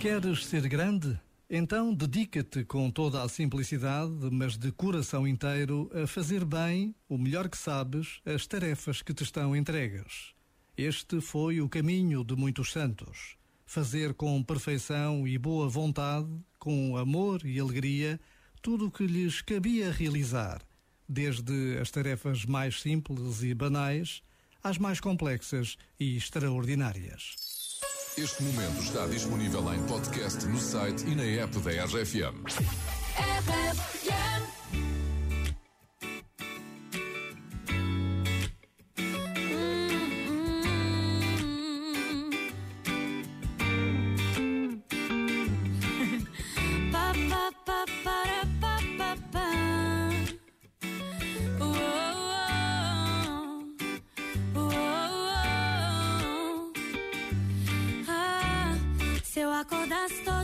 Queres ser grande? Então dedica-te com toda a simplicidade, mas de coração inteiro, a fazer bem, o melhor que sabes, as tarefas que te estão entregues. Este foi o caminho de muitos santos. Fazer com perfeição e boa vontade, com amor e alegria, tudo o que lhes cabia realizar, desde as tarefas mais simples e banais às mais complexas e extraordinárias. Este momento está disponível em podcast no site e na app da RFM. acordasse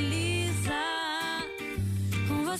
Com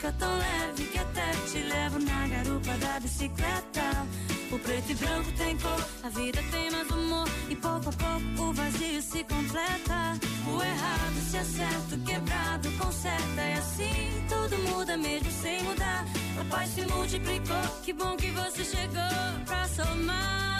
Fica tão leve que até te levo na garupa da bicicleta. O preto e branco tem cor, a vida tem mais humor. E pouco a pouco o vazio se completa. O errado se acerta, o quebrado conserta. E assim tudo muda mesmo sem mudar. A paz se multiplicou, que bom que você chegou pra somar.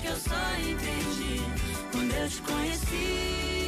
que eu só entendi quando eu te conheci.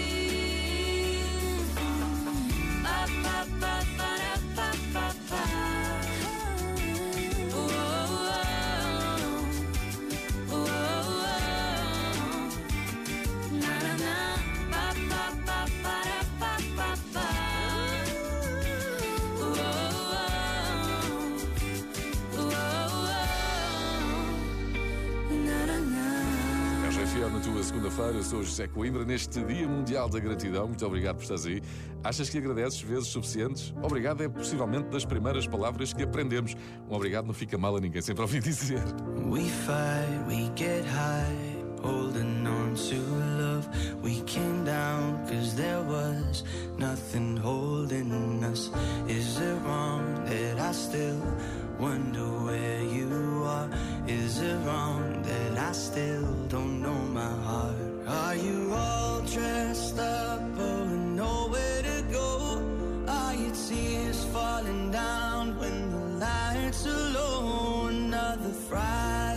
Tua segunda-feira, eu sou José Coimbra. Neste Dia Mundial da Gratidão, muito obrigado por estares aí. Achas que agradeces vezes suficientes? Obrigado é possivelmente das primeiras palavras que aprendemos. Um obrigado não fica mal a ninguém, sempre ouvi dizer. We fight, we get high, holding on to love. We came down cause there was nothing holding us. Is it wrong that I still wonder where you are? Is it wrong that I still don't know my heart? The fry.